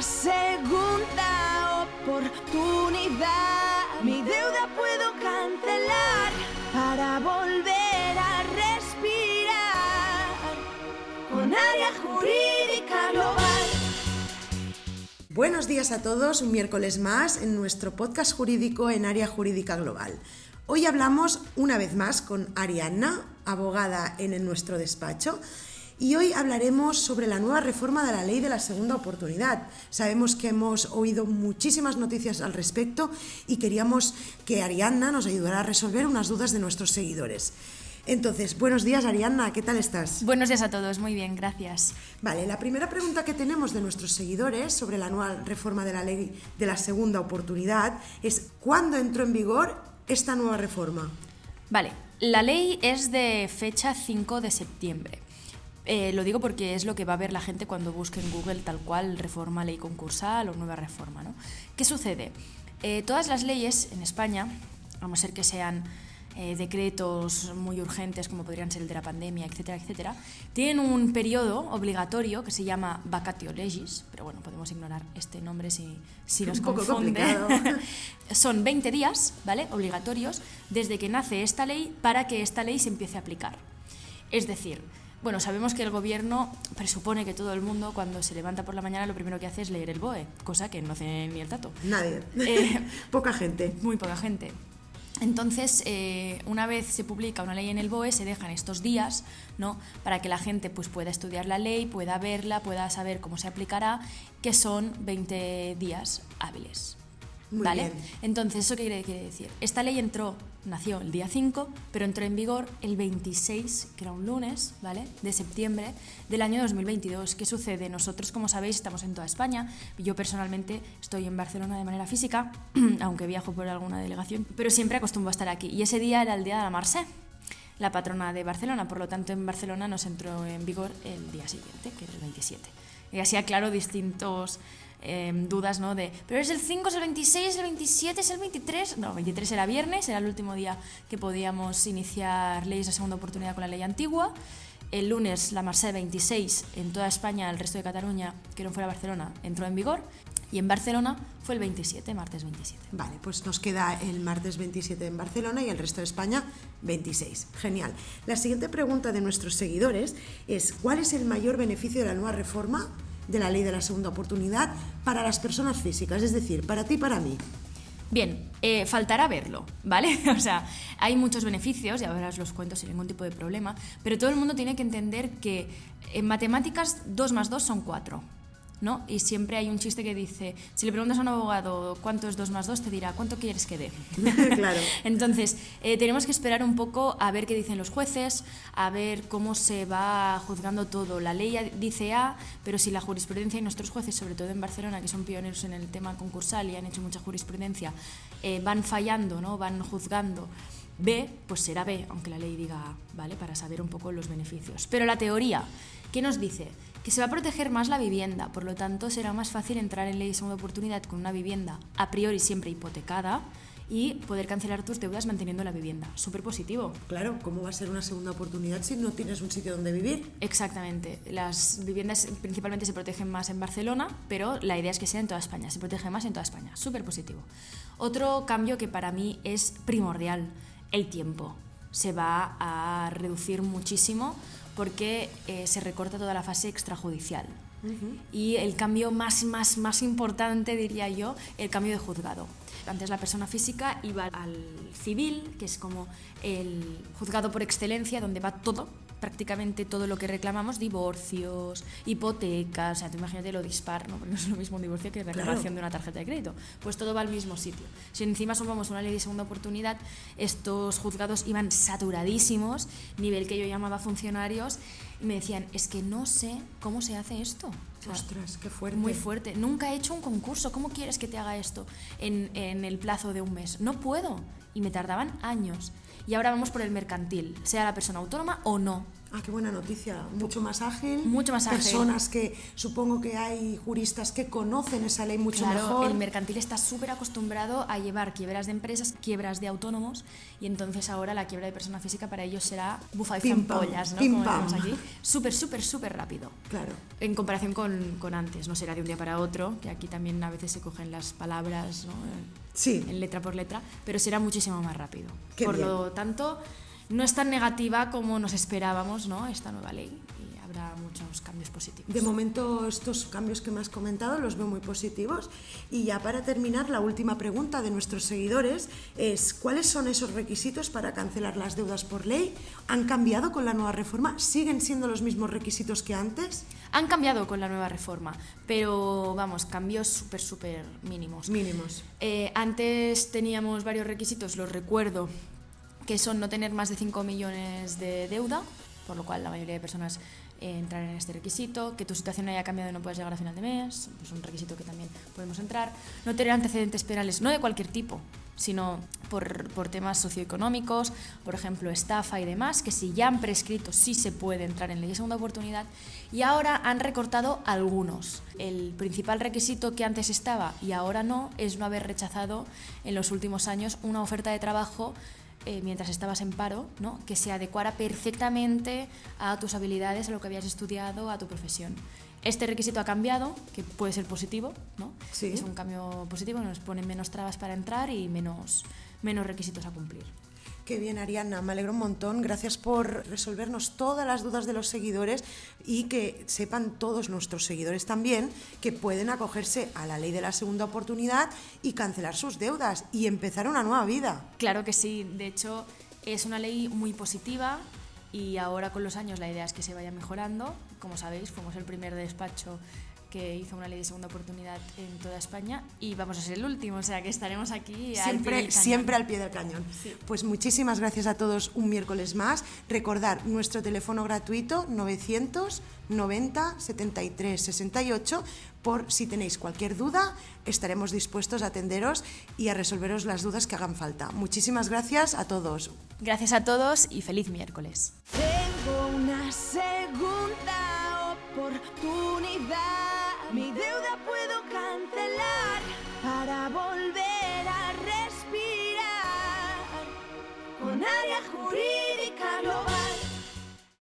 una segunda oportunidad. Mi deuda puedo cancelar para volver a respirar con área jurídica global. Buenos días a todos, un miércoles más en nuestro podcast jurídico en área jurídica global. Hoy hablamos una vez más con Arianna, abogada en nuestro despacho, y hoy hablaremos sobre la nueva reforma de la ley de la segunda oportunidad. Sabemos que hemos oído muchísimas noticias al respecto y queríamos que Arianna nos ayudara a resolver unas dudas de nuestros seguidores. Entonces, buenos días Arianna, ¿qué tal estás? Buenos días a todos, muy bien, gracias. Vale, la primera pregunta que tenemos de nuestros seguidores sobre la nueva reforma de la ley de la segunda oportunidad es ¿cuándo entró en vigor esta nueva reforma? Vale, la ley es de fecha 5 de septiembre. Eh, lo digo porque es lo que va a ver la gente cuando busque en Google tal cual reforma ley concursal o nueva reforma. ¿no? ¿Qué sucede? Eh, todas las leyes en España, a ser que sean eh, decretos muy urgentes como podrían ser el de la pandemia, etcétera, etcétera, tienen un periodo obligatorio que se llama vacatio legis, pero bueno, podemos ignorar este nombre si, si nos confunde. Son 20 días, ¿vale? Obligatorios desde que nace esta ley para que esta ley se empiece a aplicar. Es decir, bueno, sabemos que el gobierno presupone que todo el mundo cuando se levanta por la mañana lo primero que hace es leer el BOE, cosa que no hace ni el tato. Nadie. Eh, Poca gente. Muy poca gente. Entonces, eh, una vez se publica una ley en el BOE, se dejan estos días ¿no? para que la gente pues, pueda estudiar la ley, pueda verla, pueda saber cómo se aplicará, que son 20 días hábiles. Muy ¿Vale? bien. Entonces, ¿eso qué quiere, decir? Esta ley entró, nació el día 5, pero entró en vigor el 26, que era un lunes, ¿vale? De septiembre del año 2022. ¿Qué sucede? Nosotros, como sabéis, estamos en toda España. Yo personalmente estoy en Barcelona de manera física, aunque viajo por alguna delegación, pero siempre acostumbro a estar aquí. Y ese día era el día de la Marse, la patrona de Barcelona. Por lo tanto, en Barcelona nos entró en vigor el día siguiente, que era el 27. Y así aclaro distintos eh, dudas, ¿no? De, pero es el 5, es el 26, es el 27, es el 23. No, 23 era viernes, era el último día que podíamos iniciar leyes de segunda oportunidad con la ley antigua. El lunes la Marse 26 en toda España, el resto de Cataluña, que no fuera Barcelona, entró en vigor. Y en Barcelona fue el 27, martes 27. Vale, pues nos queda el martes 27 en Barcelona y el resto de España 26. Genial. La siguiente pregunta de nuestros seguidores es ¿cuál es el mayor beneficio de la nueva reforma de la ley de la segunda oportunidad para las personas físicas? Es decir, para ti y para mí. Bien, eh, faltará verlo, ¿vale? O sea, hay muchos beneficios, y ahora os los cuento sin ningún tipo de problema, pero todo el mundo tiene que entender que en matemáticas 2 más 2 son 4, ¿no? Y siempre hay un chiste que dice, si le preguntas a un abogado cuánto es 2 más 2, te dirá, ¿cuánto quieres que dé? Claro. Entonces, eh, tenemos que esperar un poco a ver qué dicen los jueces, a ver cómo se va juzgando todo. La ley dice A, pero si la jurisprudencia y nuestros jueces, sobre todo en Barcelona, que son pioneros en el tema concursal y han hecho mucha jurisprudencia, eh, van fallando, ¿no? van juzgando B, pues será B, aunque la ley diga A, ¿vale? Para saber un poco los beneficios. Pero la teoría, ¿qué nos dice? Que se va a proteger más la vivienda, por lo tanto será más fácil entrar en ley de segunda oportunidad con una vivienda a priori siempre hipotecada y poder cancelar tus deudas manteniendo la vivienda. Súper positivo. Claro, ¿cómo va a ser una segunda oportunidad si no tienes un sitio donde vivir? Exactamente. Las viviendas principalmente se protegen más en Barcelona, pero la idea es que sea en toda España. Se protege más en toda España. Súper positivo. Otro cambio que para mí es primordial, el tiempo. Se va a reducir muchísimo porque eh, se recorta toda la fase extrajudicial. Y el cambio más, más, más importante, diría yo, el cambio de juzgado. Antes la persona física iba al civil, que es como el juzgado por excelencia, donde va todo, prácticamente todo lo que reclamamos, divorcios, hipotecas, o sea, tú imagínate lo dispar, ¿no? Porque no es lo mismo un divorcio que reclamación de una tarjeta de crédito. Pues todo va al mismo sitio. Si encima sumamos una ley de segunda oportunidad, estos juzgados iban saturadísimos, nivel que yo llamaba funcionarios, y me decían, es que no sé cómo se hace esto. Ostras, qué fuerte. muy fuerte. Nunca he hecho un concurso. ¿Cómo quieres que te haga esto en, en el plazo de un mes? No puedo. Y me tardaban años. Y ahora vamos por el mercantil, sea la persona autónoma o no. Ah, qué buena noticia. Mucho más ágil. Mucho más ágil. Personas que supongo que hay juristas que conocen esa ley mucho Claro, mejor. el mercantil está súper acostumbrado a llevar quiebras de empresas, quiebras de autónomos, y entonces ahora la quiebra de persona física para ellos será bufa y zampollas, ¿no? pim, Como pam. aquí. Súper, súper, súper rápido. Claro. En comparación con, con antes, no será de un día para otro, que aquí también a veces se cogen las palabras ¿no? Sí. en letra por letra, pero será muchísimo más rápido. Qué por bien. lo tanto, no es tan negativa como nos esperábamos ¿no? esta nueva ley y habrá muchos cambios positivos. De momento estos cambios que me has comentado los veo muy positivos. Y ya para terminar, la última pregunta de nuestros seguidores es ¿cuáles son esos requisitos para cancelar las deudas por ley? ¿Han cambiado con la nueva reforma? ¿Siguen siendo los mismos requisitos que antes? Han cambiado con la nueva reforma, pero vamos, cambios súper, súper mínimos. Mínimos. Eh, antes teníamos varios requisitos, los recuerdo, que son no tener más de 5 millones de deuda, por lo cual la mayoría de personas eh, entran en este requisito, que tu situación haya cambiado y no puedas llegar a final de mes, pues un requisito que también podemos entrar, no tener antecedentes penales, no de cualquier tipo, sino por, por temas socioeconómicos, por ejemplo, estafa y demás, que si ya han prescrito sí se puede entrar en ley de segunda oportunidad, y ahora han recortado algunos. El principal requisito que antes estaba y ahora no es no haber rechazado en los últimos años una oferta de trabajo eh, mientras estabas en paro, ¿no? que se adecuara perfectamente a tus habilidades, a lo que habías estudiado, a tu profesión. Este requisito ha cambiado, que puede ser positivo, ¿no? Sí. Es un cambio positivo, nos ponen menos trabas para entrar y menos, menos requisitos a cumplir. Qué bien, Ariana, me alegro un montón. Gracias por resolvernos todas las dudas de los seguidores y que sepan todos nuestros seguidores también que pueden acogerse a la ley de la segunda oportunidad y cancelar sus deudas y empezar una nueva vida. Claro que sí, de hecho es una ley muy positiva y ahora con los años la idea es que se vaya mejorando. Como sabéis, fuimos el primer despacho que hizo una ley de segunda oportunidad en toda España y vamos a ser el último, o sea que estaremos aquí al pie Siempre, del cañón. siempre al pie del cañón. Sí. Pues muchísimas gracias a todos un miércoles más. Recordar nuestro teléfono gratuito 990 73 68 por si tenéis cualquier duda, estaremos dispuestos a atenderos y a resolveros las dudas que hagan falta. Muchísimas gracias a todos. Gracias a todos y feliz miércoles. Tengo una segunda oportunidad. Mi deuda puedo